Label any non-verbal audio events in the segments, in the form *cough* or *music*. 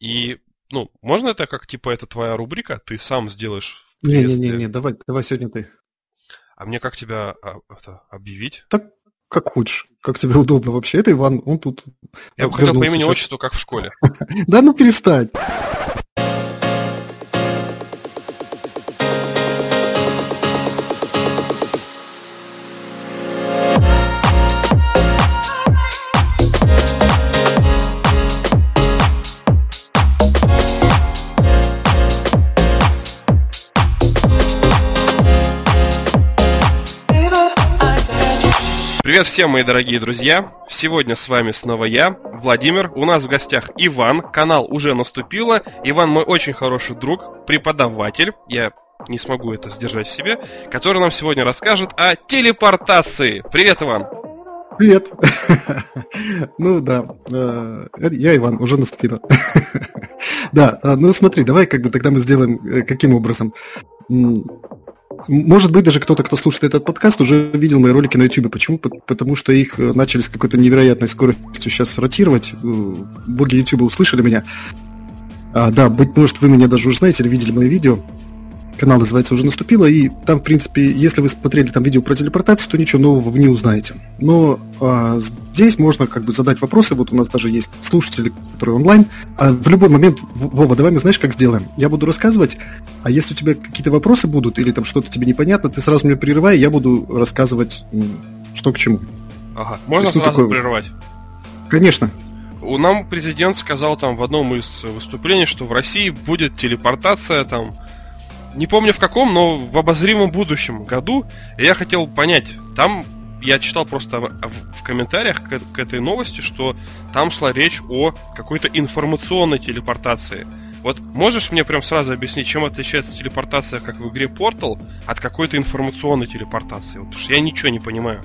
И, ну, можно это как, типа, это твоя рубрика, ты сам сделаешь Не-не-не, давай, давай сегодня ты. А мне как тебя а, это, объявить? Так, как хочешь, как тебе удобно вообще. Это Иван, он тут... Я бы хотел по имени отчеству, как в школе. *laughs* Да ну перестань. Привет всем, мои дорогие друзья! Сегодня с вами снова я, Владимир. У нас в гостях Иван. Канал уже наступило. Иван мой очень хороший друг, преподаватель. Я не смогу это сдержать в себе, который нам сегодня расскажет о телепортации. Привет, Иван! Привет! *laughs* Ну да, э, я Иван, уже наступило. *laughs* Да, э, ну смотри, давай как бы тогда мы сделаем э, каким образом. Может быть, даже кто-то, кто слушает этот подкаст, уже видел мои ролики на YouTube. Почему? Потому что их э, начали с какой-то невероятной скоростью сейчас ротировать. Э, боги YouTube услышали меня. А, да, быть может, вы меня даже уже знаете или видели мои видео канал называется «Уже наступило», и там, в принципе, если вы смотрели там видео про телепортацию, то ничего нового вы не узнаете. Но а, здесь можно как бы задать вопросы, вот у нас даже есть слушатели, которые онлайн. А в любой момент, Вова, давай мы знаешь, как сделаем? Я буду рассказывать, а если у тебя какие-то вопросы будут, или там что-то тебе непонятно, ты сразу меня прерывай, я буду рассказывать, что к чему. Ага, можно есть, ну, сразу такое... прерывать? Конечно. У нам президент сказал там в одном из выступлений, что в России будет телепортация там не помню в каком, но в обозримом будущем году. Я хотел понять, там я читал просто в, комментариях к, этой новости, что там шла речь о какой-то информационной телепортации. Вот можешь мне прям сразу объяснить, чем отличается телепортация, как в игре Portal, от какой-то информационной телепортации? Потому что я ничего не понимаю.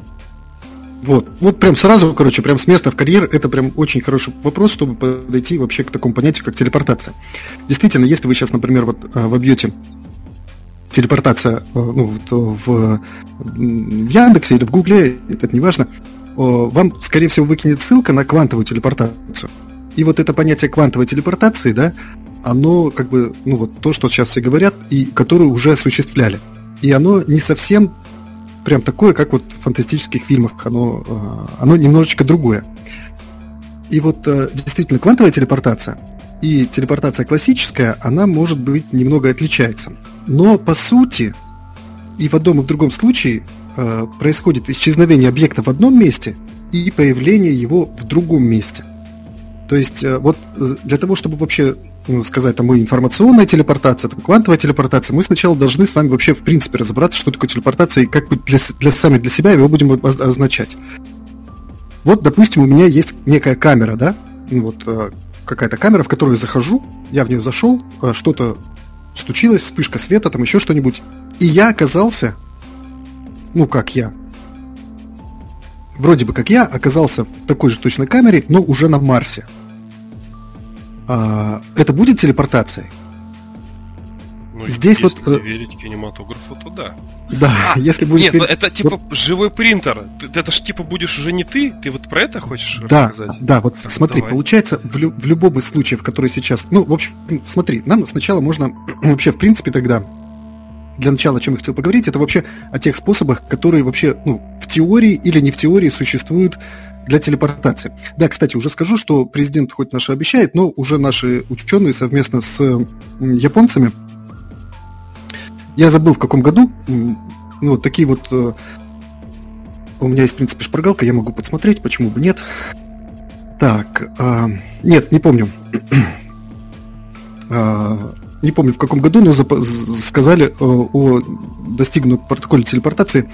Вот, вот прям сразу, короче, прям с места в карьер, это прям очень хороший вопрос, чтобы подойти вообще к такому понятию, как телепортация. Действительно, если вы сейчас, например, вот э, вобьете телепортация э, ну, в, в, в Яндексе или в Гугле, это не важно, вам, скорее всего, выкинет ссылка на квантовую телепортацию. И вот это понятие квантовой телепортации, да, оно как бы, ну вот то, что сейчас все говорят, и которое уже осуществляли. И оно не совсем прям такое, как вот в фантастических фильмах, оно, э, оно немножечко другое. И вот э, действительно квантовая телепортация и телепортация классическая, она может быть немного отличается. Но по сути и в одном и в другом случае э, происходит исчезновение объекта в одном месте и появление его в другом месте. То есть э, вот э, для того, чтобы вообще ну, сказать, там, информационная телепортация, там, квантовая телепортация, мы сначала должны с вами вообще в принципе разобраться, что такое телепортация и как бы для, для сами для себя его будем означать. Вот, допустим, у меня есть некая камера, да, ну, вот э, какая-то камера, в которую я захожу, я в нее зашел, э, что-то случилось, вспышка света, там еще что-нибудь. И я оказался, ну как я, вроде бы как я, оказался в такой же точной камере, но уже на Марсе. А, это будет телепортацией? Ну, Здесь если вот... Э, верить кинематографу, то да. Да, а, если будет... Нет, верить... это типа вот... живой принтер. Ты, это же типа будешь уже не ты, ты вот про это хочешь да, рассказать? Да, вот так, смотри, давай. получается, в, лю- в любом из случаев, которые сейчас... Ну, в общем, смотри, нам сначала можно *clears throat* вообще, в принципе, тогда для начала, о чем я хотел поговорить, это вообще о тех способах, которые вообще, ну, в теории или не в теории существуют для телепортации. Да, кстати, уже скажу, что президент хоть наш обещает, но уже наши ученые совместно с японцами я забыл в каком году. Ну, вот такие вот... Э, у меня есть, в принципе, шпаргалка, я могу подсмотреть, почему бы нет. Так, а, нет, не помню. *clears throat* а, не помню в каком году, но сказали э, о достигнутом протоколе телепортации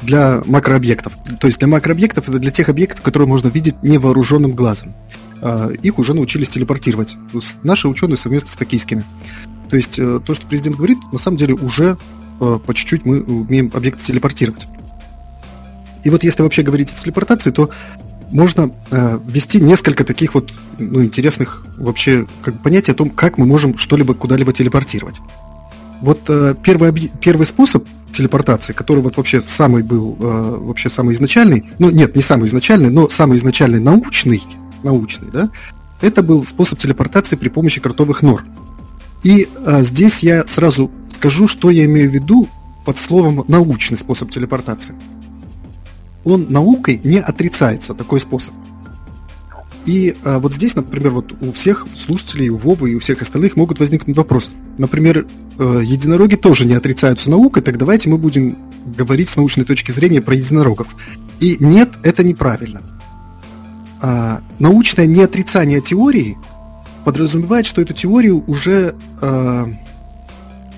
для макрообъектов. То есть для макрообъектов это для тех объектов, которые можно видеть невооруженным глазом. А, их уже научились телепортировать. Наши ученые совместно с токийскими. То есть э, то, что президент говорит, на самом деле уже э, по чуть-чуть мы умеем объекты телепортировать. И вот если вообще говорить о телепортации, то можно э, ввести несколько таких вот ну, интересных вообще как понятий о том, как мы можем что-либо куда-либо телепортировать. Вот первый, первый способ телепортации, который вот вообще самый был, вообще самый изначальный, ну нет, не самый изначальный, но самый изначальный научный, научный, да, Это был способ телепортации при помощи кротовых нор. И а, здесь я сразу скажу, что я имею в виду под словом научный способ телепортации. Он наукой не отрицается, такой способ. И а, вот здесь, например, вот у всех слушателей, у Вовы и у всех остальных могут возникнуть вопросы. Например, э, единороги тоже не отрицаются наукой, так давайте мы будем говорить с научной точки зрения про единорогов. И нет, это неправильно. А, научное неотрицание теории подразумевает, что эту теорию уже а,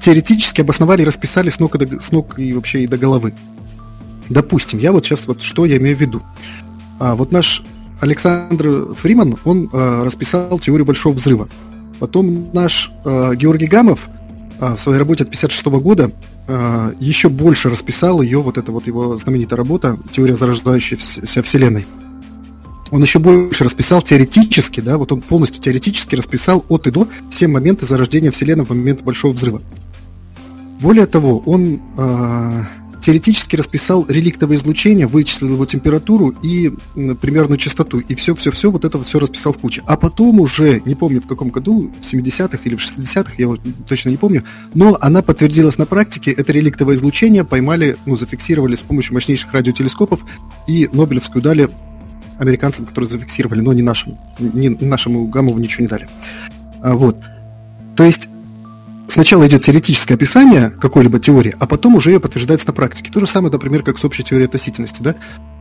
теоретически обосновали и расписали с ног, и до, с ног и вообще и до головы. Допустим, я вот сейчас вот что я имею в виду. А, вот наш Александр Фриман, он а, расписал теорию Большого Взрыва. Потом наш а, Георгий Гамов а, в своей работе от 56 года а, еще больше расписал ее, вот эта вот его знаменитая работа «Теория зарождающейся Вселенной». Он еще больше расписал теоретически, да, вот он полностью теоретически расписал от и до все моменты зарождения Вселенной в момент Большого Взрыва. Более того, он э, теоретически расписал реликтовое излучение, вычислил его температуру и э, примерную частоту, и все-все-все, вот это все расписал в куче. А потом уже, не помню в каком году, в 70-х или в 60-х, я вот точно не помню, но она подтвердилась на практике, это реликтовое излучение поймали, ну, зафиксировали с помощью мощнейших радиотелескопов и Нобелевскую дали американцам, которые зафиксировали, но не нашим, не нашему Гамову ничего не дали. А, вот. То есть сначала идет теоретическое описание какой-либо теории, а потом уже ее подтверждается на практике. То же самое, например, как с общей теорией относительности. Да?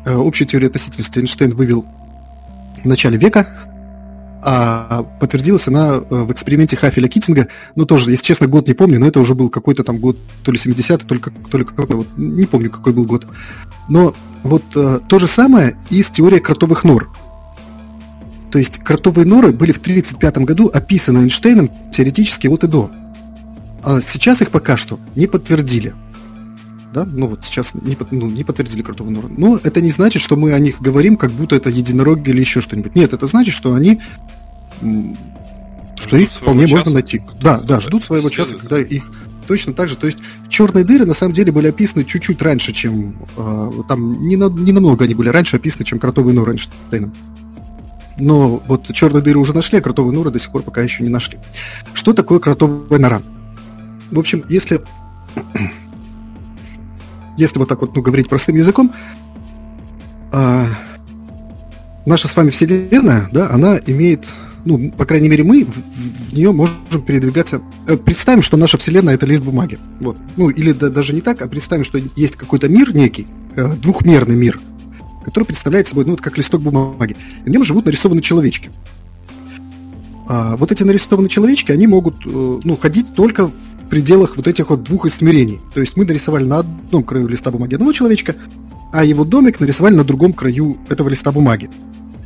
Э, общая теория относительности Эйнштейн вывел в начале века, а подтвердилась она э, в эксперименте Хафеля Китинга. Ну, тоже, если честно, год не помню, но это уже был какой-то там год, то ли 70-й, то ли, то ли какой, вот, не помню, какой был год. Но вот э, то же самое и с теорией кротовых нор. То есть кротовые норы были в 1935 году описаны Эйнштейном теоретически от и до. А сейчас их пока что не подтвердили. Да? Ну вот сейчас не, ну, не подтвердили кротовую нору. Но это не значит, что мы о них говорим, как будто это единороги или еще что-нибудь. Нет, это значит, что они что ждут их вполне часа. можно найти. Да, да, ждут своего часа, когда их точно так же. То есть черные дыры на самом деле были описаны чуть-чуть раньше, чем э, там не, на, не намного они были раньше описаны, чем кротовые норы Эйнштейна. Но вот черные дыры уже нашли, а кротовые норы до сих пор пока еще не нашли. Что такое кротовая нора? В общем, если, если вот так вот ну, говорить простым языком, а, наша с вами Вселенная, да, она имеет, ну, по крайней мере, мы в, в нее можем передвигаться. Э, представим, что наша Вселенная это лист бумаги. Вот. Ну, или да, даже не так, а представим, что есть какой-то мир некий, э, двухмерный мир, который представляет собой, ну, вот как листок бумаги. И в нем живут нарисованы человечки. А вот эти нарисованные человечки, они могут, э, ну, ходить только в пределах вот этих вот двух измерений. То есть мы нарисовали на одном краю листа бумаги одного человечка, а его домик нарисовали на другом краю этого листа бумаги.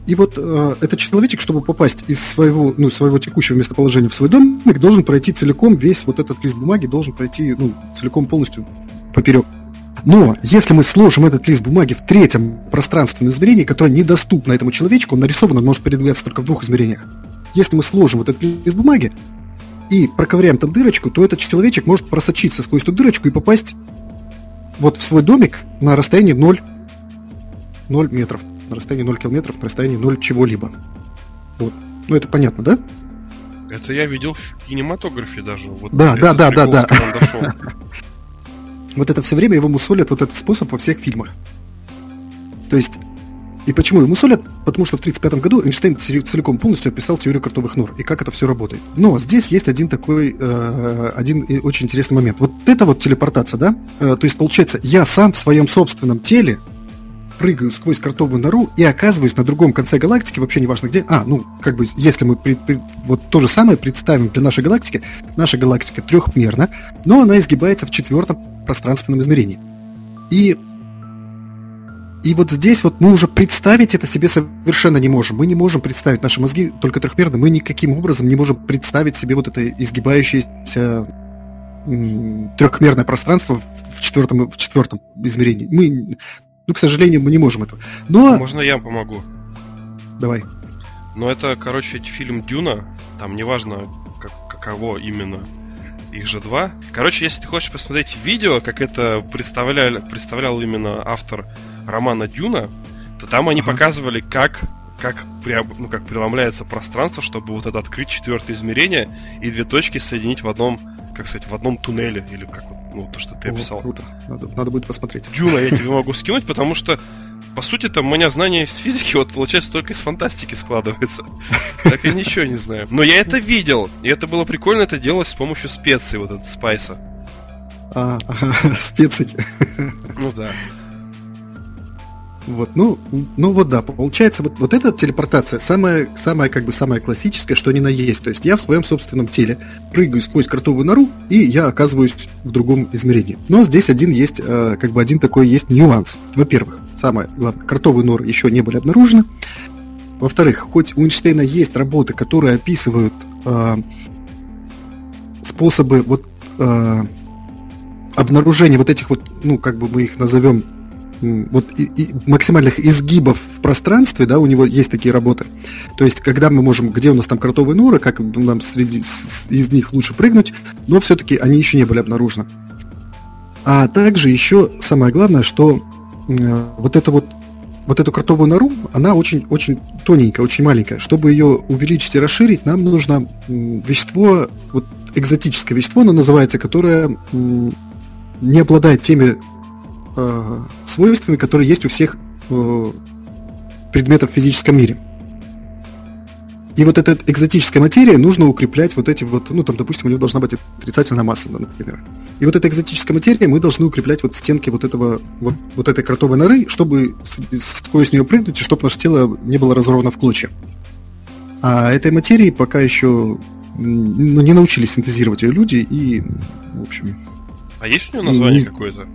И вот э, этот человечек, чтобы попасть из своего, ну, своего текущего местоположения в свой домик, должен пройти целиком весь вот этот лист бумаги, должен пройти ну, целиком полностью поперек. Но если мы сложим этот лист бумаги в третьем пространственном измерении, которое недоступно этому человечку, он нарисован, он может передвигаться только в двух измерениях. Если мы сложим вот этот лист бумаги, и проковыряем там дырочку, то этот человечек может просочиться сквозь эту дырочку и попасть вот в свой домик на расстоянии 0, 0 метров, на расстоянии 0 километров, на расстоянии 0 чего-либо. Вот. Ну, это понятно, да? Это я видел в кинематографе даже. Вот да, да, да, да, да. *laughs* Вот это все время его мусолят вот этот способ во всех фильмах. То есть и почему ему солят? Потому что в 1935 году Эйнштейн целиком полностью описал теорию картовых нор и как это все работает. Но здесь есть один такой, э, один очень интересный момент. Вот это вот телепортация, да? Э, то есть получается, я сам в своем собственном теле прыгаю сквозь картовую нору и оказываюсь на другом конце галактики, вообще не важно где. А, ну, как бы, если мы при, при, вот то же самое представим для нашей галактики, наша галактика трехмерна, но она изгибается в четвертом пространственном измерении. И и вот здесь вот мы уже представить это себе совершенно не можем. Мы не можем представить, наши мозги только трехмерны, мы никаким образом не можем представить себе вот это изгибающееся трехмерное пространство в четвертом, в четвертом измерении. Мы, ну, к сожалению, мы не можем этого. Но... Можно я помогу? Давай. Ну, это, короче, фильм Дюна. Там неважно, как, каково именно их же два. Короче, если ты хочешь посмотреть видео, как это представлял, представлял именно автор романа Дюна, то там они ага. показывали, как как, ну, как преломляется пространство, чтобы вот это открыть четвертое измерение и две точки соединить в одном, как сказать, в одном туннеле, или как ну, то, что ты описал. О, круто. Надо, надо будет посмотреть. Дюна я тебе *laughs* могу скинуть, потому что по сути, там у меня знания из физики, вот получается, только из фантастики складывается. *laughs* Так я ничего не знаю. Но я это видел, и это было прикольно это делать с помощью специй, вот этот спайса. А, ага, *laughs* специй. Ну да. Вот, ну, ну вот да, получается, вот, вот эта телепортация самая, самая, как бы, самая классическая, что ни на есть. То есть я в своем собственном теле прыгаю сквозь кротовую нору, и я оказываюсь в другом измерении. Но здесь один есть, э, как бы один такой есть нюанс. Во-первых, самое главное, кротовые норы еще не были обнаружены. Во-вторых, хоть у Эйнштейна есть работы, которые описывают э, способы вот э, обнаружения вот этих вот, ну, как бы мы их назовем, вот и, и максимальных изгибов в пространстве, да, у него есть такие работы. То есть, когда мы можем, где у нас там кротовые норы, как нам среди с, из них лучше прыгнуть, но все-таки они еще не были обнаружены. А также еще самое главное, что э, вот это вот вот эту кротовую нору, она очень, очень тоненькая, очень маленькая. Чтобы ее увеличить и расширить, нам нужно вещество, вот экзотическое вещество, оно называется, которое не обладает теми э, свойствами, которые есть у всех э, предметов в физическом мире. И вот эта экзотическая материя нужно укреплять вот эти вот, ну там, допустим, у нее должна быть отрицательная масса, например. И вот эта экзотическая материя мы должны укреплять вот стенки вот этого, вот, вот этой кротовой норы, чтобы сквозь нее прыгнуть, и чтобы наше тело не было разорвано в клочья. А этой материи пока еще ну, не научились синтезировать ее люди, и, в общем... А есть у нее название не... какое-то?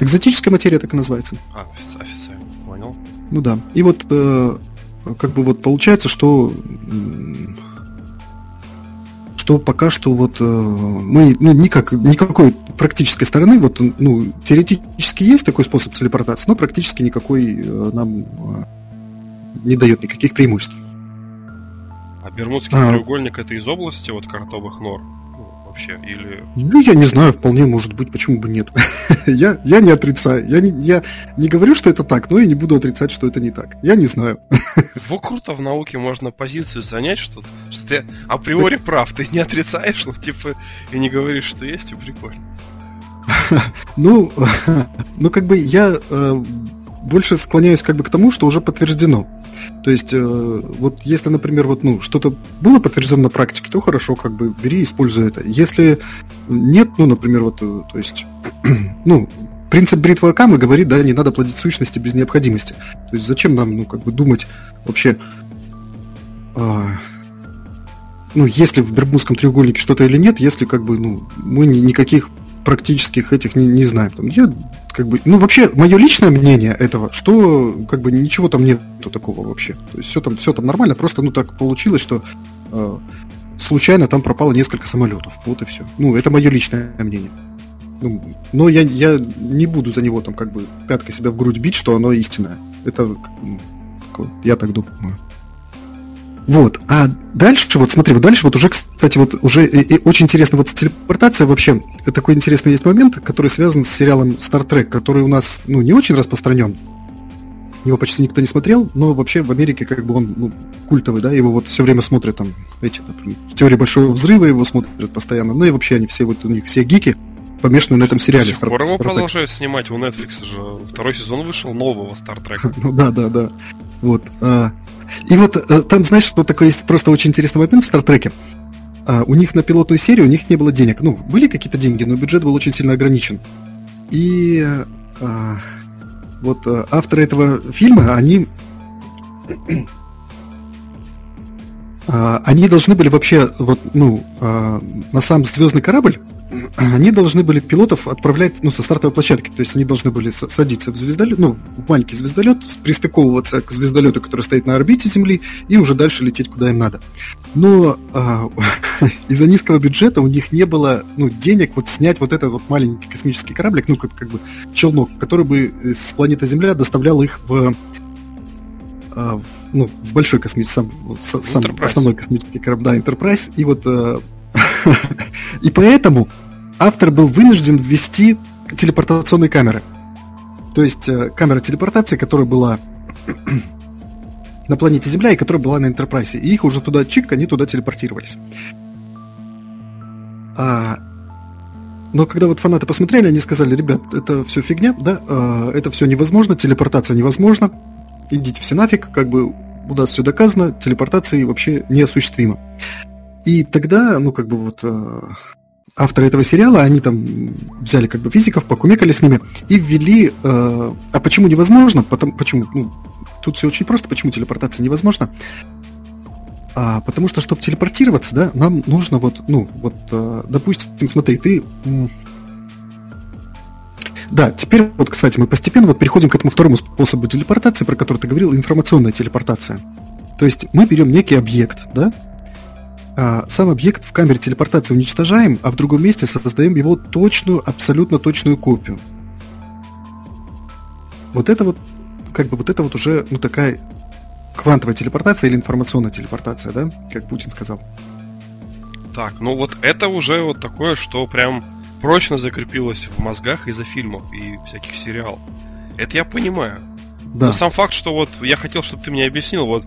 Экзотическая материя так и называется. А, официально, понял. Ну да. И вот э, как бы вот получается, что что пока что вот э, мы ну, никак, никакой практической стороны, вот, ну, теоретически есть такой способ телепортации, но практически никакой э, нам э, не дает никаких преимуществ. А Бермудский а, треугольник это из области вот картовых нор? Вообще? Или... Ну, я не знаю, вполне может быть, почему бы нет. *laughs* я, я не отрицаю. Я не, я не говорю, что это так, но и не буду отрицать, что это не так. Я не знаю. *laughs* Во круто в науке можно позицию занять, что, что ты априори прав, ты не отрицаешь, но типа и не говоришь, что есть, и прикольно. ну, *laughs* ну, как бы я э, больше склоняюсь как бы к тому, что уже подтверждено. То есть, э, вот если, например, вот, ну, что-то было подтверждено на практике, то хорошо, как бы бери используй это. Если нет, ну, например, вот, э, то есть, *clears throat* ну, принцип бритвы Акамы говорит, да, не надо плодить сущности без необходимости. То есть, зачем нам, ну, как бы думать вообще, а, ну, если в Бермудском треугольнике что-то или нет, если, как бы, ну, мы никаких практических этих не, не знаем. Там, я как бы, ну вообще мое личное мнение этого, что как бы ничего там нету такого вообще. То есть все там, все там нормально, просто ну так получилось, что э, случайно там пропало несколько самолетов. Вот и все. Ну, это мое личное мнение. Ну, но я, я не буду за него там как бы пяткой себя в грудь бить, что оно истинное. Это я так думаю. Вот. А дальше, вот смотри, вот дальше вот уже, кстати, вот уже и, и очень интересно, вот телепортация вообще, такой интересный есть момент, который связан с сериалом Star Trek, который у нас, ну, не очень распространен. Его почти никто не смотрел, но вообще в Америке как бы он ну, культовый, да, его вот все время смотрят там, эти, например, в теории большого взрыва его смотрят постоянно, ну и вообще они все, вот у них все гики, помешаны на этом сериале. До сих пор его продолжают снимать, у Netflix же второй сезон вышел нового Star *laughs* Trek. ну да, да, да. Вот. А, и вот э, там, знаешь, вот такой есть просто очень интересный момент в Стартреке. А, у них на пилотную серию у них не было денег. Ну, были какие-то деньги, но бюджет был очень сильно ограничен. И а, вот а, авторы этого фильма, они а, они должны были вообще вот, ну, а, на сам звездный корабль *clears throat* они должны были пилотов отправлять ну, со стартовой площадки. То есть они должны были садиться в звездолет, ну, в маленький звездолет, пристыковываться к звездолету, который стоит на орбите Земли, и уже дальше лететь куда им надо. Но а, *laughs* из-за низкого бюджета у них не было ну, денег вот снять вот этот вот маленький космический кораблик, ну, как, как бы челнок, который бы с планеты Земля доставлял их в а, ну, в большой космический, сам, сам основной космический корабль, да, Enterprise, и вот а, *laughs* и поэтому автор был вынужден ввести телепортационные камеры. То есть э, камера телепортации, которая была *clears throat* на планете Земля, и которая была на Энтерпрайсе. И их уже туда чик, они туда телепортировались. А, но когда вот фанаты посмотрели, они сказали, ребят, это все фигня, да, а, это все невозможно, телепортация невозможна, идите все нафиг, как бы у нас все доказано, телепортации вообще неосуществимо. И тогда, ну, как бы вот э, авторы этого сериала, они там взяли как бы физиков, покумекали с ними и ввели... Э, а почему невозможно? Потому, почему? Ну, тут все очень просто. Почему телепортация невозможна? А, потому что, чтобы телепортироваться, да, нам нужно вот, ну, вот, э, допустим, смотри, ты... Да, теперь вот, кстати, мы постепенно вот переходим к этому второму способу телепортации, про который ты говорил, информационная телепортация. То есть мы берем некий объект, да, сам объект в камере телепортации уничтожаем, а в другом месте создаем его точную, абсолютно точную копию. Вот это вот, как бы вот это вот уже, ну, такая квантовая телепортация или информационная телепортация, да, как Путин сказал. Так, ну вот это уже вот такое, что прям прочно закрепилось в мозгах из-за фильмов и всяких сериалов. Это я понимаю. Да. Но сам факт, что вот я хотел, чтобы ты мне объяснил, вот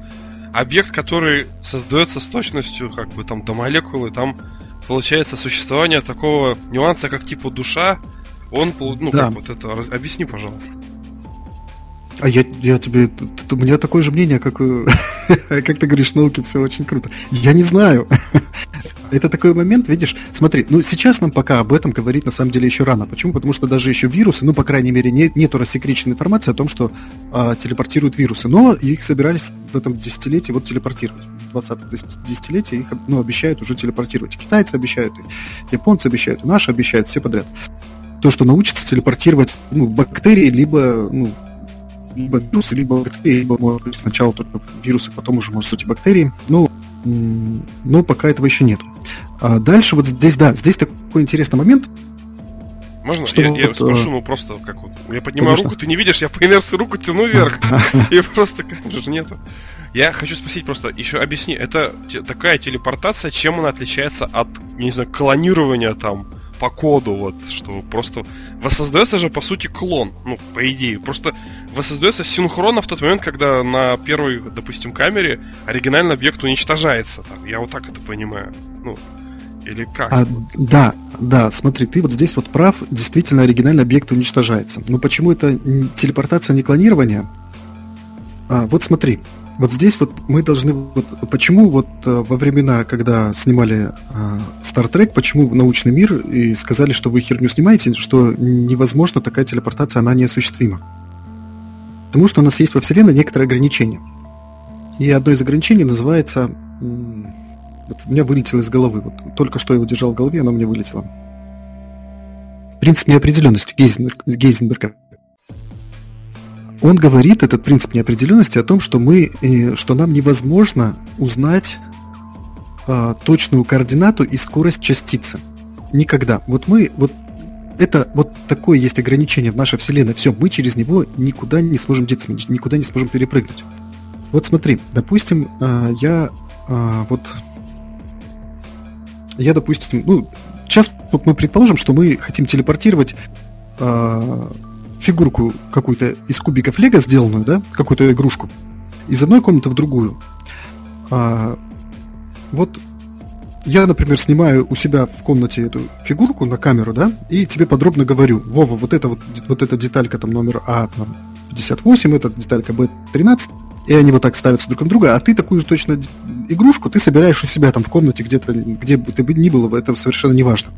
объект, который создается с точностью как бы там до молекулы, там получается существование такого нюанса, как типа душа, он, ну, да. как вот это, раз, объясни, пожалуйста. А я, я тебе... У меня такое же мнение, как, *laughs* как ты говоришь, науки все очень круто. Я не знаю. *laughs* Это такой момент, видишь, смотри, ну сейчас нам пока об этом говорить на самом деле еще рано. Почему? Потому что даже еще вирусы, ну, по крайней мере, нет, нету рассекреченной информации о том, что а, телепортируют вирусы. Но их собирались в этом десятилетии вот телепортировать. В 20 десятилетие их ну, обещают уже телепортировать. Китайцы обещают, японцы обещают, наши обещают, все подряд. То, что научится телепортировать ну, бактерии, либо ну, либо вирусы, либо бактерии, либо может быть сначала только вирусы, потом уже может быть и бактерии. Ну, но пока этого еще нет. А дальше вот здесь, да, здесь такой интересный момент. Можно? Что я, вот, я спрошу, ну просто как вот. Я поднимаю Конечно. руку, ты не видишь, я по инерции руку тяну вверх. *laughs* *laughs* И просто, конечно же, нету. Я хочу спросить просто, еще объясни, это такая телепортация, чем она отличается от, не знаю, клонирования там по коду, вот, что просто воссоздается же, по сути, клон, ну, по идее. Просто воссоздается синхронно в тот момент, когда на первой, допустим, камере оригинальный объект уничтожается. Там. Я вот так это понимаю. Ну, или как? А, да, да, смотри, ты вот здесь вот прав, действительно оригинальный объект уничтожается. Но почему это телепортация, не клонирование? А, вот смотри, вот здесь вот мы должны... Вот, почему вот э, во времена, когда снимали э, Star Trek, почему научный мир и сказали, что вы херню снимаете, что невозможно такая телепортация, она неосуществима? Потому что у нас есть во Вселенной некоторые ограничения. И одно из ограничений называется... Вот у меня вылетело из головы. Вот только что я его держал в голове, оно мне вылетело. Принцип неопределенности Гейзенберга он говорит, этот принцип неопределенности, о том, что мы, э, что нам невозможно узнать а, точную координату и скорость частицы. Никогда. Вот мы, вот это вот такое есть ограничение в нашей Вселенной. Все, мы через него никуда не сможем деться, никуда не сможем перепрыгнуть. Вот смотри, допустим, а, я а, вот я, допустим, ну, сейчас вот мы предположим, что мы хотим телепортировать фигурку какую-то из кубиков Лего сделанную, да, какую-то игрушку, из одной комнаты в другую. А, вот я, например, снимаю у себя в комнате эту фигурку на камеру, да, и тебе подробно говорю, Вова, вот эта вот, вот эта деталька там номер А там, 58, эта деталька Б13, и они вот так ставятся друг на друга, а ты такую же точно игрушку ты собираешь у себя там в комнате где-то, где бы ты ни было, это совершенно не важно.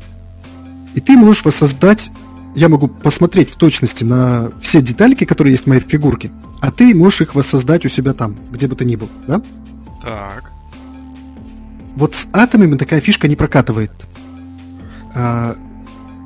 И ты можешь воссоздать я могу посмотреть в точности на все детальки, которые есть в моей фигурке, а ты можешь их воссоздать у себя там, где бы ты ни был, да? Так. Вот с атомами такая фишка не прокатывает. А,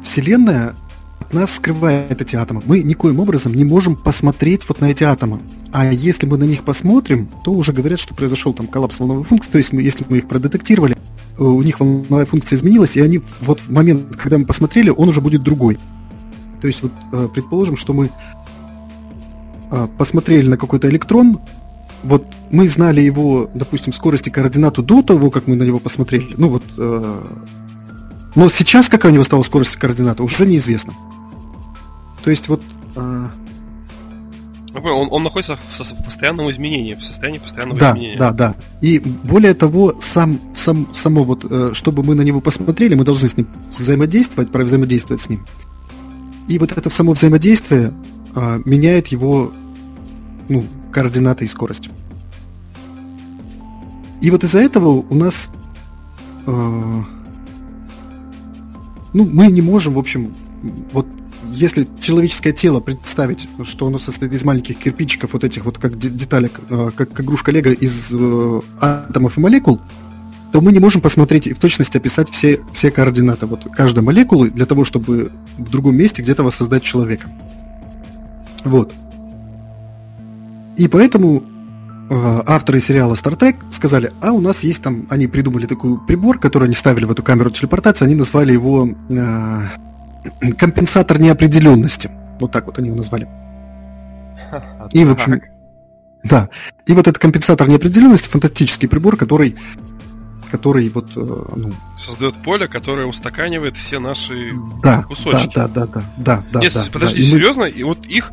вселенная от нас скрывает эти атомы. Мы никоим образом не можем посмотреть вот на эти атомы. А если мы на них посмотрим, то уже говорят, что произошел там коллапс волновой функции. То есть, мы, если мы их продетектировали, у них волновая функция изменилась, и они вот в момент, когда мы посмотрели, он уже будет другой. То есть вот э, предположим, что мы э, посмотрели на какой-то электрон, вот мы знали его, допустим, скорость и координату до того, как мы на него посмотрели. Ну вот, э, но сейчас какая у него стала скорость и координата, уже неизвестно. То есть вот Он, он находится в, в постоянном изменении, в состоянии постоянного да, изменения. Да, да, И более того, сам, сам, само вот, э, чтобы мы на него посмотрели, мы должны с ним взаимодействовать, взаимодействовать с ним. И вот это само взаимодействие а, меняет его ну, координаты и скорость. И вот из-за этого у нас а, ну, мы не можем, в общем, вот если человеческое тело представить, что оно состоит из маленьких кирпичиков, вот этих вот как деталек, а, как игрушка Лего из э, атомов и молекул, то мы не можем посмотреть и в точности описать все, все координаты вот каждой молекулы для того, чтобы в другом месте где-то воссоздать человека. Вот. И поэтому э, авторы сериала Star Trek сказали, а у нас есть там, они придумали такой прибор, который они ставили в эту камеру телепортации, они назвали его э, *clears throat* компенсатор неопределенности. Вот так вот они его назвали. И, в общем, да. И вот этот компенсатор неопределенности фантастический прибор, который который вот э, ну... создает поле, которое устаканивает все наши да, кусочки. Да, да, да, да, да. Нет, да, подожди, да. серьезно? И, мы... и вот их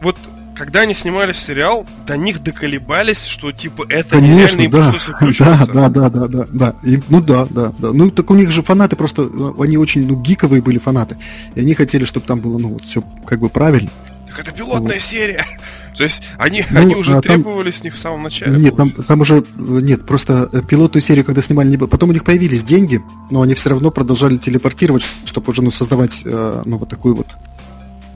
вот когда они снимали сериал, до них доколебались, что типа это Конечно, нереально, им да. пришлось *laughs* Да, да, да, да, да, да. И, ну да, да, да. Ну так у них же фанаты просто, они очень ну, гиковые были фанаты. И они хотели, чтобы там было, ну, вот все как бы правильно. Так это пилотная вот. серия. То есть они, ну, они уже а требовали там... с них в самом начале. Нет, там, там уже нет, просто э, пилотную серию, когда снимали, не было. Потом у них появились деньги, но они все равно продолжали телепортировать, чтобы уже ну, создавать э, ну, вот такую вот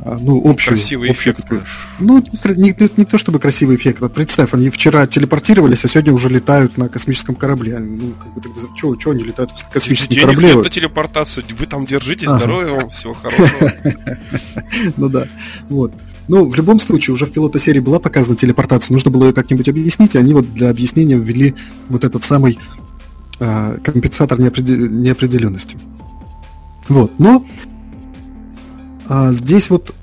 а, ну, общую, красивый общую эффект. Такую. Ну, не, не, не то чтобы красивый эффект. Вот представь, они вчера телепортировались, а сегодня уже летают на космическом корабле. Ну, как бы, что, что они летают в космическом Денег корабле? Нет на телепортацию. Вы там держитесь, ага. здоровья вам, всего хорошего. *laughs* Ну да, вот. Ну, в любом случае, уже в пилота серии была показана телепортация, нужно было ее как-нибудь объяснить, и они вот для объяснения ввели вот этот самый э, компенсатор неопределенности. Вот, но а здесь вот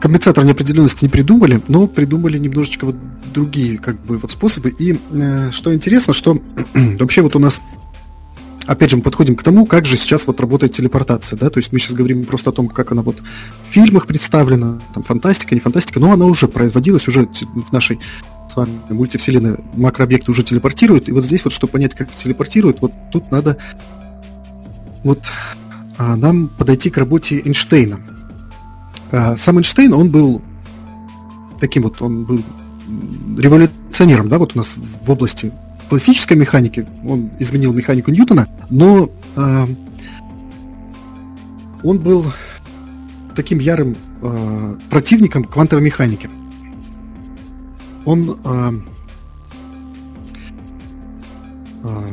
компенсатор неопределенности не придумали, но придумали немножечко вот другие как бы вот способы. И э, что интересно, что *clears throat* вообще вот у нас опять же, мы подходим к тому, как же сейчас вот работает телепортация, да, то есть мы сейчас говорим просто о том, как она вот в фильмах представлена, там фантастика, не фантастика, но она уже производилась, уже в нашей с вами мультивселенной макрообъекты уже телепортируют, и вот здесь вот, чтобы понять, как телепортируют, вот тут надо вот а, нам подойти к работе Эйнштейна. А, сам Эйнштейн, он был таким вот, он был революционером, да, вот у нас в области классической механики, он изменил механику Ньютона, но э, он был таким ярым э, противником квантовой механики. Он э, э,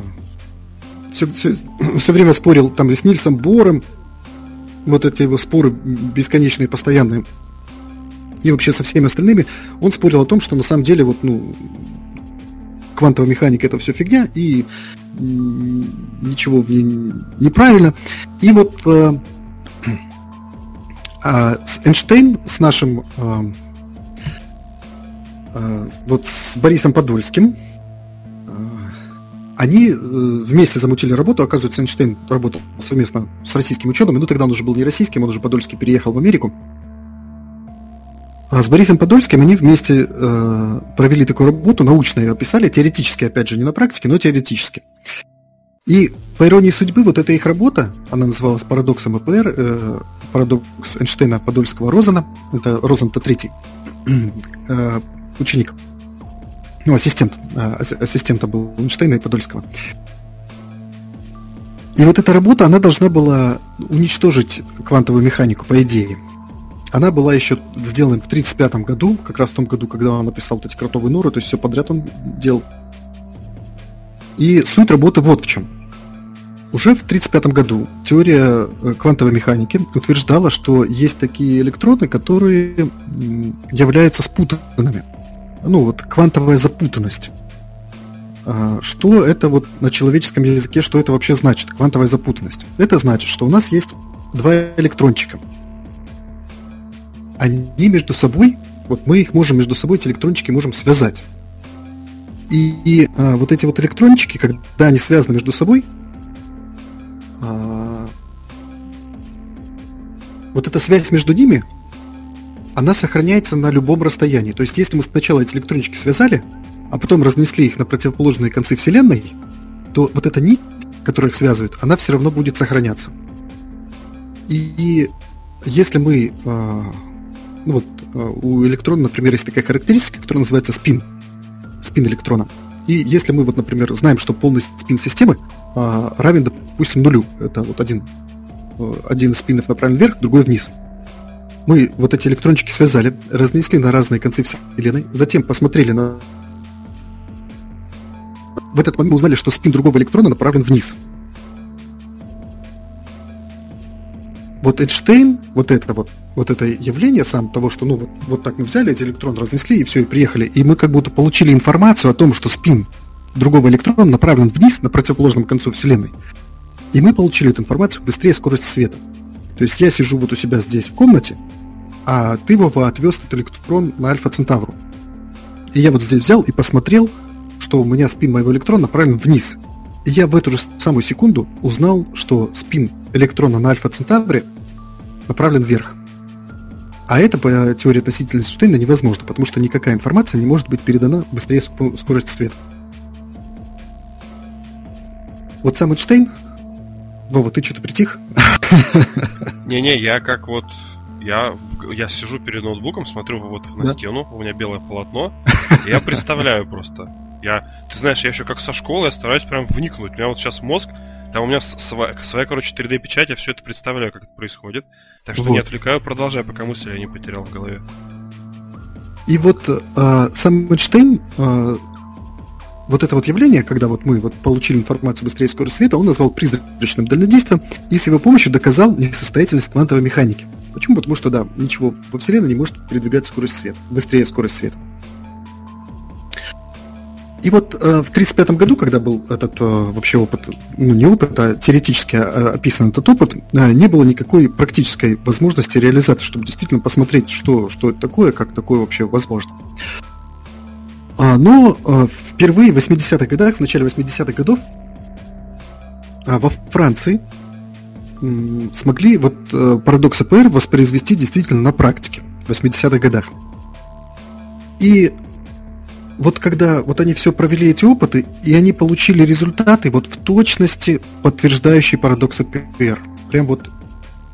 все, все, все время спорил там с Нильсом Бором, вот эти его споры бесконечные, постоянные, и вообще со всеми остальными, он спорил о том, что на самом деле вот, ну, квантовая механика это все фигня, и ничего в ней неправильно. И вот э, э, Эйнштейн с нашим э, э, вот с Борисом Подольским они э, вместе замутили работу, оказывается, Эйнштейн работал совместно с российским ученым, ну тогда он уже был не российским, он уже Подольский переехал в Америку. С Борисом Подольским они вместе э, провели такую работу, научно ее описали, теоретически, опять же, не на практике, но теоретически. И по иронии судьбы, вот эта их работа, она называлась «Парадоксом ЭПР», э, «Парадокс Эйнштейна, Подольского, Розена», это Розен-то третий *clears throat* э, ученик ну, ассистент, а, ассистента был Эйнштейна и Подольского. И вот эта работа, она должна была уничтожить квантовую механику, по идее. Она была еще сделана в 1935 году, как раз в том году, когда он написал вот эти кротовые норы, то есть все подряд он делал. И суть работы вот в чем. Уже в 1935 году теория э, квантовой механики утверждала, что есть такие электроны, которые являются спутанными ну вот квантовая запутанность. А, что это вот на человеческом языке, что это вообще значит, квантовая запутанность? Это значит, что у нас есть два электрончика. Они между собой, вот мы их можем между собой, эти электрончики можем связать. И, и а, вот эти вот электрончики, когда они связаны между собой, а, вот эта связь между ними она сохраняется на любом расстоянии. То есть, если мы сначала эти электрончики связали, а потом разнесли их на противоположные концы Вселенной, то вот эта нить, которая их связывает, она все равно будет сохраняться. И, и если мы... Э, ну вот, э, у электрона, например, есть такая характеристика, которая называется спин. Спин электрона. И если мы, вот, например, знаем, что полный спин системы э, равен, допустим, нулю, это вот один, э, один из спинов направлен вверх, другой вниз. Мы вот эти электрончики связали, разнесли на разные концы Вселенной, затем посмотрели на... В этот момент мы узнали, что спин другого электрона направлен вниз. Вот Эйнштейн, вот это вот, вот это явление сам того, что ну вот, вот так мы взяли эти электроны, разнесли и все, и приехали, и мы как будто получили информацию о том, что спин другого электрона направлен вниз на противоположном концу Вселенной. И мы получили эту информацию быстрее скорости света. То есть я сижу вот у себя здесь в комнате, а ты, Вова, отвез этот электрон на Альфа Центавру. И я вот здесь взял и посмотрел, что у меня спин моего электрона направлен вниз. Я в эту же самую секунду узнал, что спин электрона на Альфа Центавре направлен вверх. А это по теории относительности Штейна невозможно, потому что никакая информация не может быть передана быстрее скорости света. Вот сам Эйнштейн... Вова, ты что-то притих? *laughs* Не-не, я как вот... Я, я сижу перед ноутбуком, смотрю вот на да? стену, у меня белое полотно, и *laughs* я представляю просто. Я, ты знаешь, я еще как со школы, я стараюсь прям вникнуть. У меня вот сейчас мозг там у меня своя, своя короче, 3D-печать, я все это представляю, как это происходит. Так что вот. не отвлекаю, продолжай, пока мысли я не потерял в голове. И вот э, сам Эйнштейн, э, вот это вот явление, когда вот мы вот получили информацию быстрее скорости света, он назвал призрачным дальнодействием и с его помощью доказал несостоятельность квантовой механики. Почему? Потому что, да, ничего во Вселенной не может передвигать скорость света, быстрее скорость света. И вот э, в 1935 году, когда был этот э, вообще опыт, ну не опыт, а теоретически э, описан этот опыт, э, не было никакой практической возможности реализации, чтобы действительно посмотреть, что, что это такое, как такое вообще возможно. А, но э, впервые в 80-х годах, в начале 80-х годов, э, во Франции э, смогли вот э, парадокс АПР воспроизвести действительно на практике в 80-х годах. И вот когда вот они все провели эти опыты, и они получили результаты вот в точности подтверждающие парадокс ПР. Прям вот,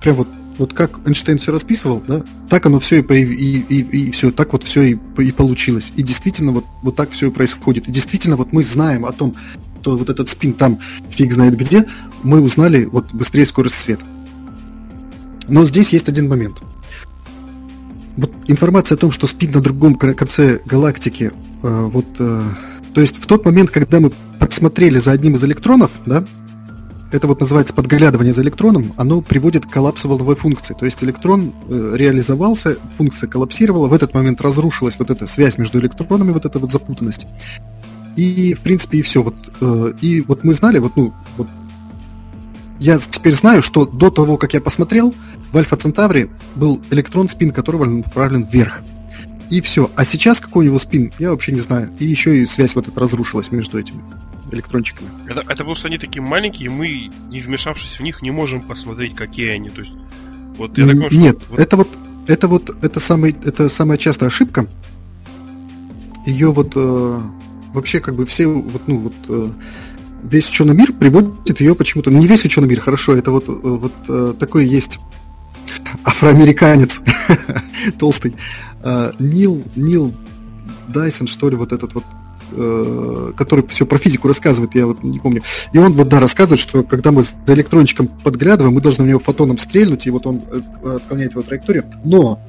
прям вот, вот как Эйнштейн все расписывал, да, так оно все и, и, и, и все, так вот все и, и получилось. И действительно вот, вот так все и происходит. И действительно вот мы знаем о том, что вот этот спин там фиг знает где, мы узнали вот быстрее скорость света. Но здесь есть один момент – вот информация о том, что спит на другом конце галактики, э, вот, э, то есть в тот момент, когда мы подсмотрели за одним из электронов, да, это вот называется подглядывание за электроном, оно приводит к коллапсу волновой функции. То есть электрон э, реализовался, функция коллапсировала, в этот момент разрушилась вот эта связь между электронами, вот эта вот запутанность. И, в принципе, и все. Вот, и вот мы знали, вот, ну, вот, я теперь знаю, что до того, как я посмотрел, в Альфа Центавре был электрон, спин которого направлен вверх. И все. А сейчас какой у него спин, я вообще не знаю. И еще и связь вот эта разрушилась между этими электрончиками. Это, это что они такие маленькие, и мы, не вмешавшись в них, не можем посмотреть, какие они. То есть, вот я так что, Нет, вот... это вот это вот это самый это самая частая ошибка. Ее вот э, вообще как бы все вот ну вот э, весь ученый мир приводит ее почему-то, ну не весь ученый мир, хорошо, это вот э, вот э, такой есть афроамериканец *laughs* толстый, э, Нил, Нил Дайсон, что ли, вот этот вот э, который все про физику рассказывает, я вот не помню. И он вот, да, рассказывает, что когда мы за электрончиком подглядываем, мы должны в него фотоном стрельнуть, и вот он э, отклоняет его траекторию. Но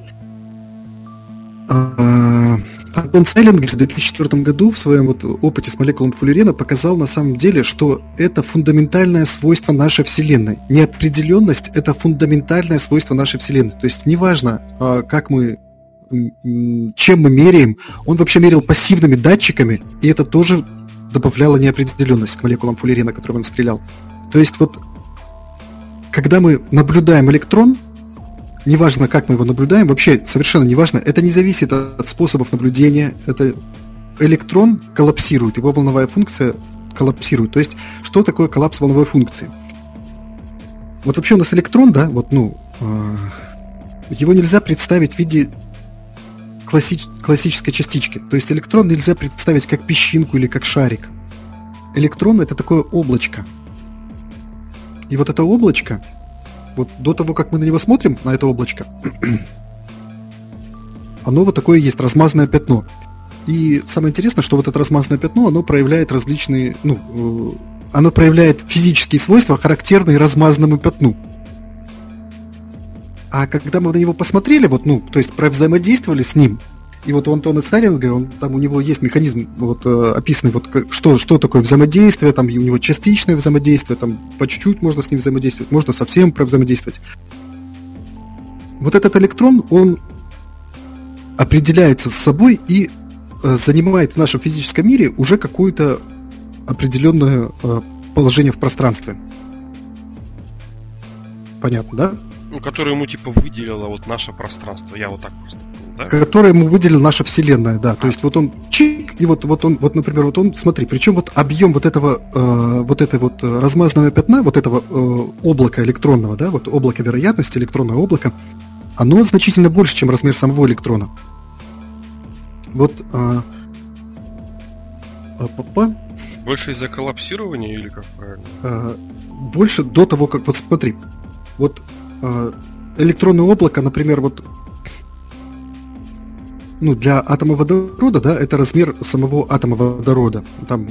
Антон Сайлингер в 2004 году в своем вот опыте с молекулами фуллерена показал на самом деле, что это фундаментальное свойство нашей Вселенной. Неопределенность – это фундаментальное свойство нашей Вселенной. То есть неважно, а, как мы чем мы меряем, он вообще мерил пассивными датчиками, и это тоже добавляло неопределенность к молекулам фуллерена, которым он стрелял. То есть вот, когда мы наблюдаем электрон, неважно, как мы его наблюдаем, вообще совершенно неважно, это не зависит от способов наблюдения, это электрон коллапсирует, его волновая функция коллапсирует. То есть, что такое коллапс волновой функции? Вот вообще у нас электрон, да, вот, ну, э, его нельзя представить в виде класси- классической частички. То есть электрон нельзя представить как песчинку или как шарик. Электрон это такое облачко. И вот это облачко, вот до того, как мы на него смотрим, на это облачко, *clears throat* оно вот такое есть, размазанное пятно. И самое интересное, что вот это размазанное пятно, оно проявляет различные, ну, э, оно проявляет физические свойства, характерные размазанному пятну. А когда мы на него посмотрели, вот, ну, то есть взаимодействовали с ним, и вот у Антона Сталинга, он, там у него есть механизм вот, э, описанный, вот, что, что такое взаимодействие, там у него частичное взаимодействие, там по чуть-чуть можно с ним взаимодействовать, можно совсем взаимодействовать. Вот этот электрон, он определяется с собой и э, занимает в нашем физическом мире уже какое-то определенное э, положение в пространстве. Понятно, да? Ну, которое ему типа выделило вот наше пространство. Я вот так просто да? Которое ему выделила наша Вселенная, да. А. То есть вот он чик, и вот, вот он, вот, например, вот он, смотри, причем вот объем вот этого, э, вот этой вот размазанного пятна, вот этого э, облака электронного, да, вот облако вероятности, электронное облако, оно значительно больше, чем размер самого электрона. Вот а, папа. Больше из-за коллапсирования или как правильно? А, больше до того, как... Вот смотри, вот а, электронное облако, например, вот ну, для атома водорода, да, это размер самого атома водорода. Там,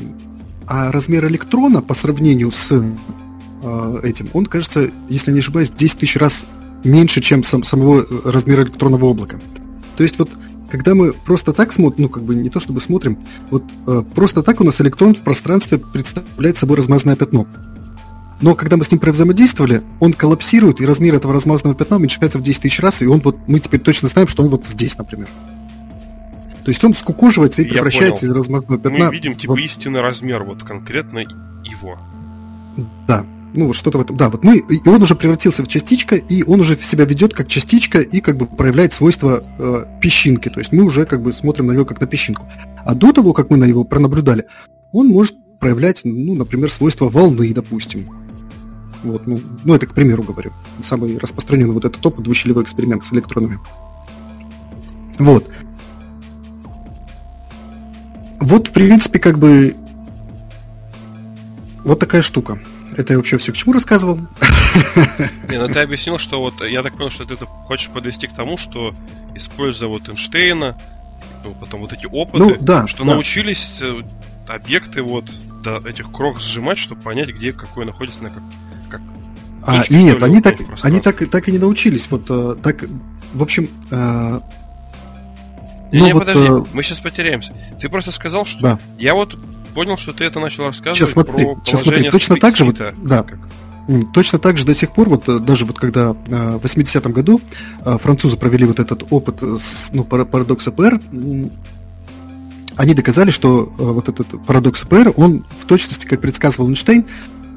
а размер электрона по сравнению с э, этим, он, кажется, если не ошибаюсь, 10 тысяч раз меньше, чем сам, самого размера электронного облака. То есть вот когда мы просто так смотрим, ну, как бы не то чтобы смотрим, вот э, просто так у нас электрон в пространстве представляет собой размазанное пятно. Но когда мы с ним взаимодействовали, он коллапсирует, и размер этого размазанного пятна уменьшается в 10 тысяч раз, и он вот, мы теперь точно знаем, что он вот здесь, например. То есть он скукоживается и Я превращается понял. из размазанного пятна... Мы видим, типа, вот... истинный размер, вот конкретно его. Да, ну вот что-то в этом, да, вот мы, и он уже превратился в частичка, и он уже себя ведет как частичка и как бы проявляет свойства э, песчинки, то есть мы уже как бы смотрим на него как на песчинку. А до того, как мы на него пронаблюдали, он может проявлять, ну, например, свойства волны, допустим. Вот, ну, ну это к примеру говорю. Самый распространенный вот этот опыт двущелевой эксперимент с электронами. Вот. Вот, в принципе, как бы вот такая штука. Это я вообще все к чему рассказывал? *laughs* Не, ну ты объяснил, что вот я так понял, что ты это хочешь подвести к тому, что используя вот Эйнштейна, ну, потом вот эти опыты, ну, да, что да. научились э, объекты вот до этих крох сжимать, чтобы понять, где какой находится на как, как а, точке, нет, они так, они так, так и не научились. Вот э, так, в общем. Э, не, ну, не, вот, подожди, э... мы сейчас потеряемся. Ты просто сказал, что да. я вот понял, что ты это начал рассказывать сейчас смотри, про сейчас смотри, точно так же, вот, да, как? Точно так же до сих пор, вот э, даже вот когда э, в 80-м году э, французы провели вот этот опыт с ну, парадокс АПР, они доказали, что вот этот парадокс АПР, он в точности, как предсказывал Эйнштейн,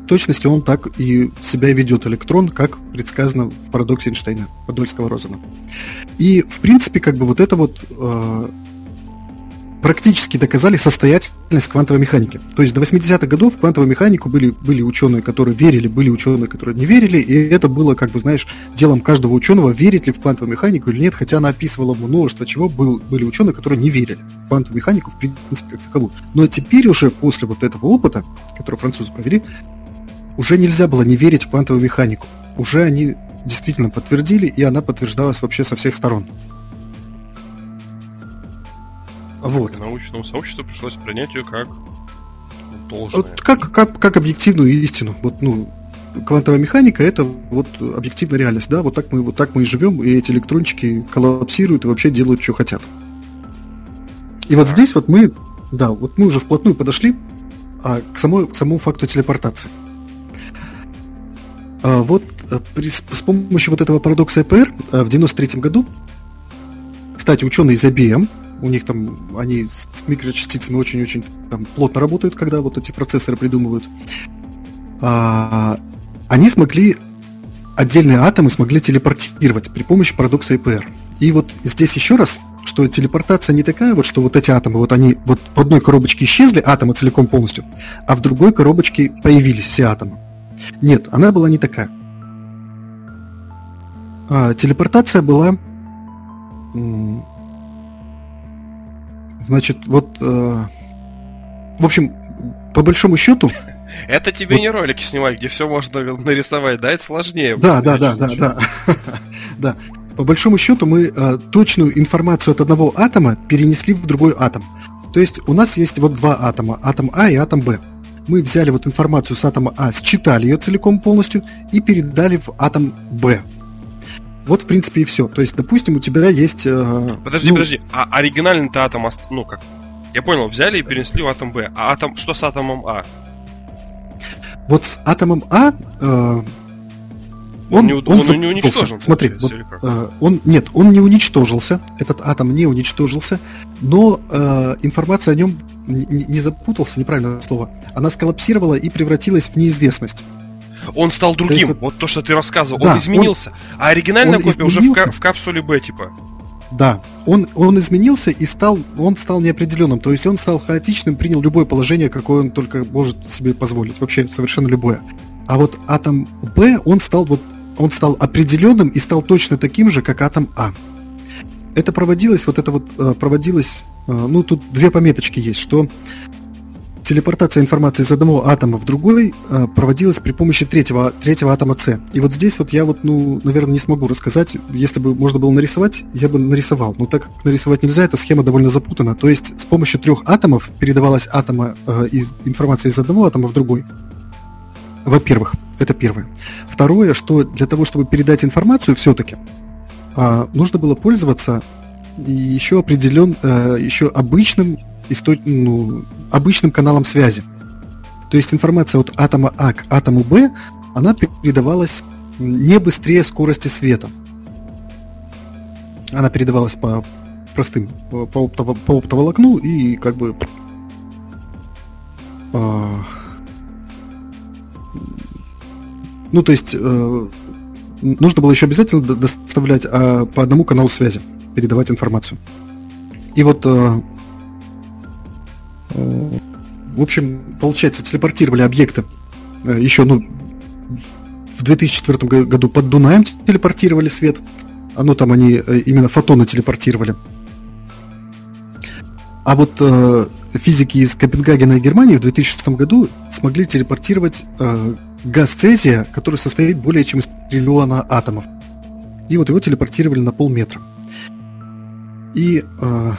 точности он так и себя ведет электрон, как предсказано в парадоксе Эйнштейна, Подольского-Розена. И, в принципе, как бы вот это вот практически доказали состоятельность квантовой механики. То есть до 80-х годов в квантовую механику были, были ученые, которые верили, были ученые, которые не верили, и это было, как бы, знаешь, делом каждого ученого, верить ли в квантовую механику или нет, хотя она описывала множество чего, был, были ученые, которые не верили в квантовую механику, в принципе, как таковую. Но теперь уже после вот этого опыта, который французы провели, уже нельзя было не верить в квантовую механику. Уже они действительно подтвердили, и она подтверждалась вообще со всех сторон. Вот. Научному сообществу пришлось принять ее как должное. Вот как, как, как объективную истину. Вот, ну, квантовая механика это вот объективная реальность, да, вот так мы вот так мы и живем, и эти электрончики коллапсируют и вообще делают, что хотят. И вот здесь вот мы, да, вот мы уже вплотную подошли а, к, самой, к самому факту телепортации. А, вот а, при, с помощью вот этого парадокса ЭПР а, в 93 году, кстати, ученые из IBM у них там, они с микрочастицами очень-очень там плотно работают, когда вот эти процессоры придумывают. А, они смогли отдельные атомы смогли телепортировать при помощи парадокса ИПР. И вот здесь еще раз, что телепортация не такая вот, что вот эти атомы, вот они вот в одной коробочке исчезли, атомы целиком полностью, а в другой коробочке появились все атомы. Нет, она была не такая. А, телепортация была Значит, вот, э, в общем, по большому счету... Это тебе вот... не ролики снимать, где все можно нарисовать, да? Это сложнее. Да, да, да, да, да. *laughs* Да. По большому счету мы э, точную информацию от одного атома перенесли в другой атом. То есть у нас есть вот два атома, атом А и атом Б. Мы взяли вот информацию с атома А, считали ее целиком полностью и передали в атом Б. Вот, в принципе, и все. То есть, допустим, у тебя есть... Э, подожди, ну... подожди. А оригинальный-то атом, ну как? Я понял, взяли и перенесли в атом Б. А атом, что с атомом А? Вот с атомом А э, он, он, он, он не уничтожен. Смотри, вот, э, он нет, он не уничтожился, этот атом не уничтожился, но э, информация о нем не, не запутался, неправильное слово, она сколлапсировала и превратилась в неизвестность. Он стал другим, есть, вот то, что ты рассказывал, да, он изменился. Он, а оригинальная копия уже в, ка- в капсуле Б, типа. Да, он, он изменился и стал, он стал неопределенным, то есть он стал хаотичным, принял любое положение, какое он только может себе позволить, вообще совершенно любое. А вот атом Б, он стал вот он стал определенным и стал точно таким же, как атом А. Это проводилось, вот это вот э, проводилось, э, ну тут две пометочки есть, что телепортация информации из одного атома в другой э, проводилась при помощи третьего, третьего атома С. И вот здесь вот я вот, ну, наверное, не смогу рассказать. Если бы можно было нарисовать, я бы нарисовал. Но так как нарисовать нельзя, эта схема довольно запутана. То есть с помощью трех атомов передавалась атома, из, информация из одного атома в другой. Во-первых, это первое. Второе, что для того, чтобы передать информацию все-таки, а, нужно было пользоваться еще определен, а, еще обычным, источ... ну, обычным каналом связи. То есть информация от атома А к атому Б, она передавалась не быстрее скорости света. Она передавалась по простым, по, оптово, по оптоволокну и как бы э, ну, то есть э, нужно было еще обязательно доставлять э, по одному каналу связи, передавать информацию. И вот, э, э, в общем, получается, телепортировали объекты э, еще, ну, в 2004 году под Дунаем телепортировали свет. Оно там они э, именно фотоны телепортировали. А вот э, физики из Копенгагена и Германии в 2006 году смогли телепортировать э, газ цезия, который состоит более чем из триллиона атомов. И вот его телепортировали на полметра. И, э,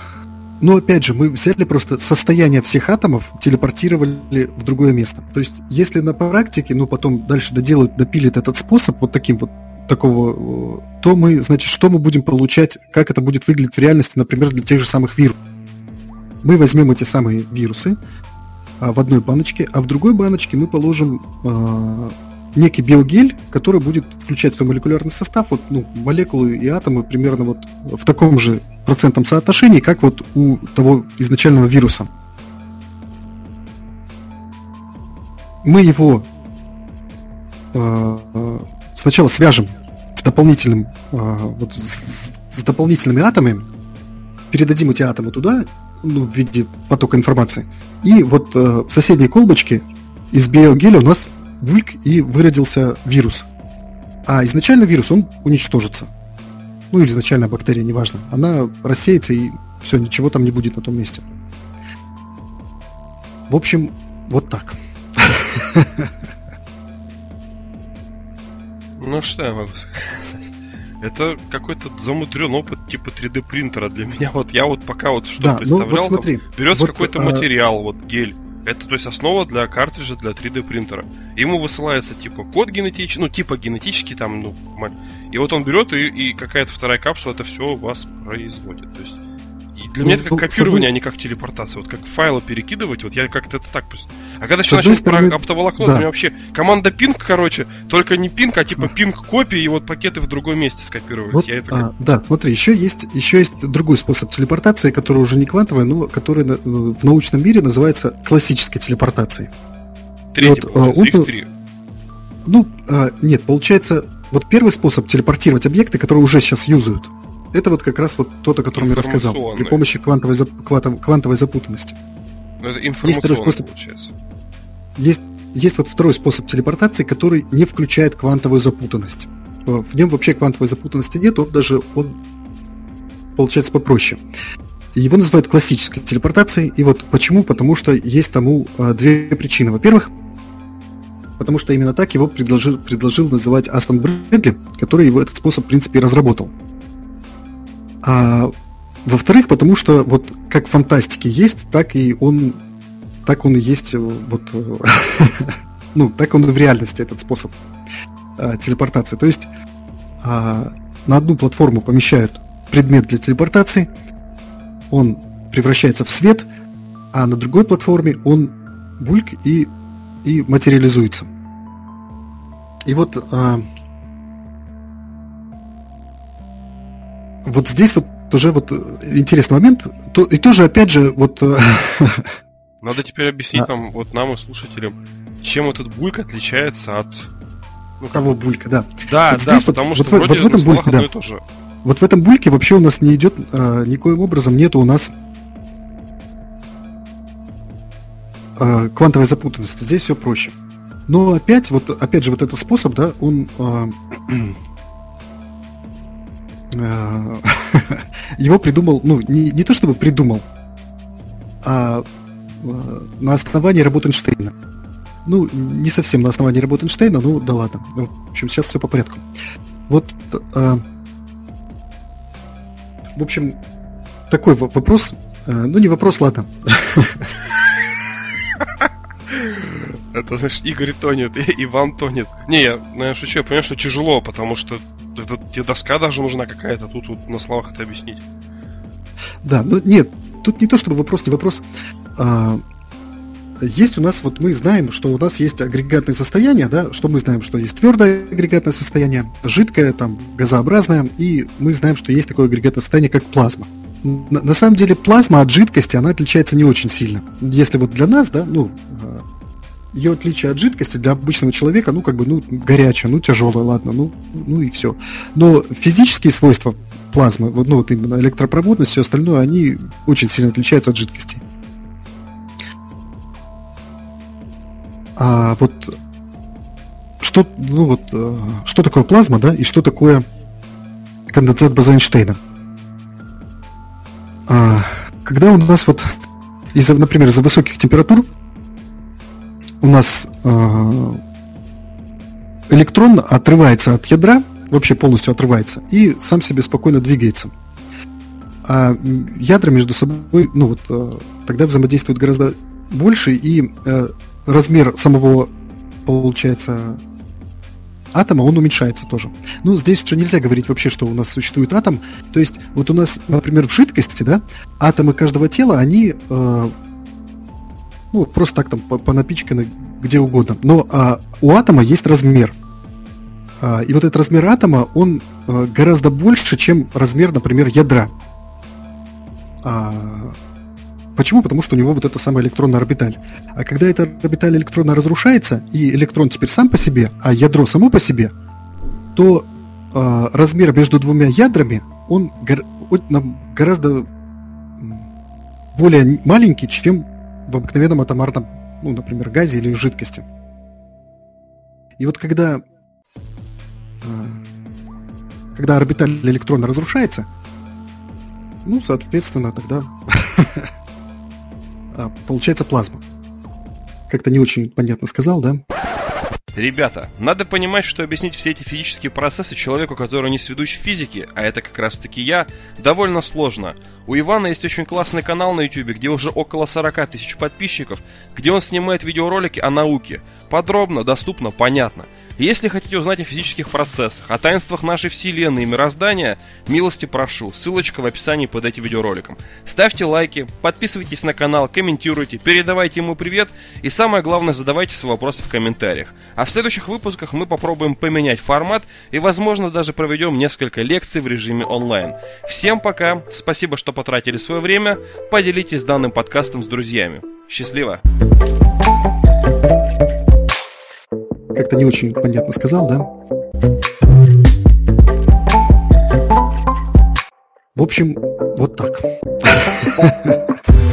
но опять же, мы взяли просто состояние всех атомов, телепортировали в другое место. То есть, если на практике, ну потом дальше доделают, допилит этот способ вот таким вот такого, то мы, значит, что мы будем получать, как это будет выглядеть в реальности, например, для тех же самых вирусов. Мы возьмем эти самые вирусы, в одной баночке, а в другой баночке мы положим э, некий биогель, который будет включать свой молекулярный состав, вот, ну, молекулы и атомы примерно вот в таком же процентном соотношении, как вот у того изначального вируса. Мы его э, сначала свяжем с дополнительным, э, вот, с, с дополнительными атомами, передадим эти атомы туда, ну, в виде потока информации. И вот э, в соседней колбочке из биогеля у нас вульк и выродился вирус. А изначально вирус, он уничтожится. Ну или изначально бактерия, неважно. Она рассеется и все, ничего там не будет на том месте. В общем, вот так. Ну что я могу сказать? Это какой-то замудрен опыт типа 3D принтера для *laughs* меня. Вот я вот пока вот что да, представлял, ну, вот смотри, там, берется вот, какой-то а... материал, вот гель. Это, то есть, основа для картриджа для 3D принтера. Ему высылается типа код генетический, ну, типа генетический там, ну, и вот он берет и, и какая-то вторая капсула это все у вас производит. То есть для ну, меня это как ну, копирование, а не как телепортация. Вот как файлы перекидывать, вот я как-то это так... А когда еще начал стороны... про оптоволокно, да. у меня вообще команда пинг, короче, только не пинг, а типа пинг копии и вот пакеты в другом месте скопировать. Вот, я это а, да, смотри, еще есть, еще есть другой способ телепортации, который уже не квантовый, но который в научном мире называется классической телепортацией. Третий, вот, а, он, их три. Ну, а, нет, получается, вот первый способ телепортировать объекты, которые уже сейчас юзают, это вот как раз вот тот, о котором я рассказал, при помощи квантовой, зап... квантовой запутанности. Но это есть второй способ, получается. Есть, есть вот второй способ телепортации, который не включает квантовую запутанность. В нем вообще квантовой запутанности нет, он даже он получается попроще. его называют классической телепортацией. И вот почему? Потому что есть тому а, две причины. Во-первых, потому что именно так его предложил, предложил называть Астон Брэдли, который его этот способ, в принципе, разработал. А во-вторых, потому что вот как в фантастике есть, так и он, так он и есть, э, вот, *laughs* ну, так он и в реальности этот способ а, телепортации. То есть а, на одну платформу помещают предмет для телепортации, он превращается в свет, а на другой платформе он бульк и, и материализуется. И вот а, вот здесь вот уже вот интересный момент. То, и тоже, опять же, вот... Э, *laughs* Надо теперь объяснить а. нам, вот нам и слушателям, чем этот бульк отличается от... Ну, того булька, да. Да, вот да, здесь потому вот, что вот, вроде вот в этом бульке, да. то же. Вот в этом бульке вообще у нас не идет, а, никоим образом нету у нас а, квантовой запутанности. Здесь все проще. Но опять, вот, опять же, вот этот способ, да, он а, *clears throat* *laughs* его придумал, ну, не, не то чтобы придумал, а, а на основании работы Эйнштейна. Ну, не совсем на основании работы Эйнштейна, ну да ладно. В общем, сейчас все по порядку. Вот, а, в общем, такой вопрос, а, ну не вопрос, ладно. Это значит, Игорь тонет, Иван тонет. Не, я, наверное, шучу, я понимаю, что тяжело, потому что это, тебе доска даже нужна какая-то, тут вот на словах это объяснить. Да, но нет, тут не то, чтобы вопрос, не вопрос. А, есть у нас, вот мы знаем, что у нас есть агрегатное состояние, да, что мы знаем, что есть твердое агрегатное состояние, жидкое, там, газообразное, и мы знаем, что есть такое агрегатное состояние, как плазма. На, на самом деле плазма от жидкости, она отличается не очень сильно. Если вот для нас, да, ну, ее отличие от жидкости для обычного человека, ну, как бы, ну, горячая, ну, тяжелая, ладно, ну, ну и все. Но физические свойства плазмы, вот, ну, вот именно электропроводность, все остальное, они очень сильно отличаются от жидкости. А вот что, ну вот, э, что такое плазма, да, и что такое конденсат Боза-Эйнштейна? А, когда у нас вот, из-за, например, из-за высоких температур у нас э, электрон отрывается от ядра, вообще полностью отрывается, и сам себе спокойно двигается. А ядра между собой, ну вот, э, тогда взаимодействуют гораздо больше, и э, размер самого, получается, атома, он уменьшается тоже. Ну, здесь уже нельзя говорить вообще, что у нас существует атом. То есть, вот у нас, например, в жидкости, да, атомы каждого тела, они ну, просто так там понапичканы где угодно. Но а, у атома есть размер. А, и вот этот размер атома, он а, гораздо больше, чем размер, например, ядра. А, почему? Потому что у него вот эта самая электронная орбиталь. А когда эта орбиталь электрона разрушается, и электрон теперь сам по себе, а ядро само по себе, то а, размер между двумя ядрами, он гор- гораздо более маленький, чем в обыкновенном атомарном, ну, например, газе или жидкости. И вот когда, э, когда орбиталь электрона разрушается, ну, соответственно, тогда *laughs* а, получается плазма. Как-то не очень понятно сказал, да? Ребята, надо понимать, что объяснить все эти физические процессы человеку, который не сведущ в физике, а это как раз таки я, довольно сложно. У Ивана есть очень классный канал на YouTube, где уже около 40 тысяч подписчиков, где он снимает видеоролики о науке. Подробно, доступно, понятно. Если хотите узнать о физических процессах, о таинствах нашей Вселенной и мироздания, милости прошу, ссылочка в описании под этим видеороликом. Ставьте лайки, подписывайтесь на канал, комментируйте, передавайте ему привет и самое главное задавайте свои вопросы в комментариях. А в следующих выпусках мы попробуем поменять формат и возможно даже проведем несколько лекций в режиме онлайн. Всем пока, спасибо, что потратили свое время, поделитесь данным подкастом с друзьями. Счастливо! Как-то не очень понятно сказал, да? В общем, вот так. *laughs*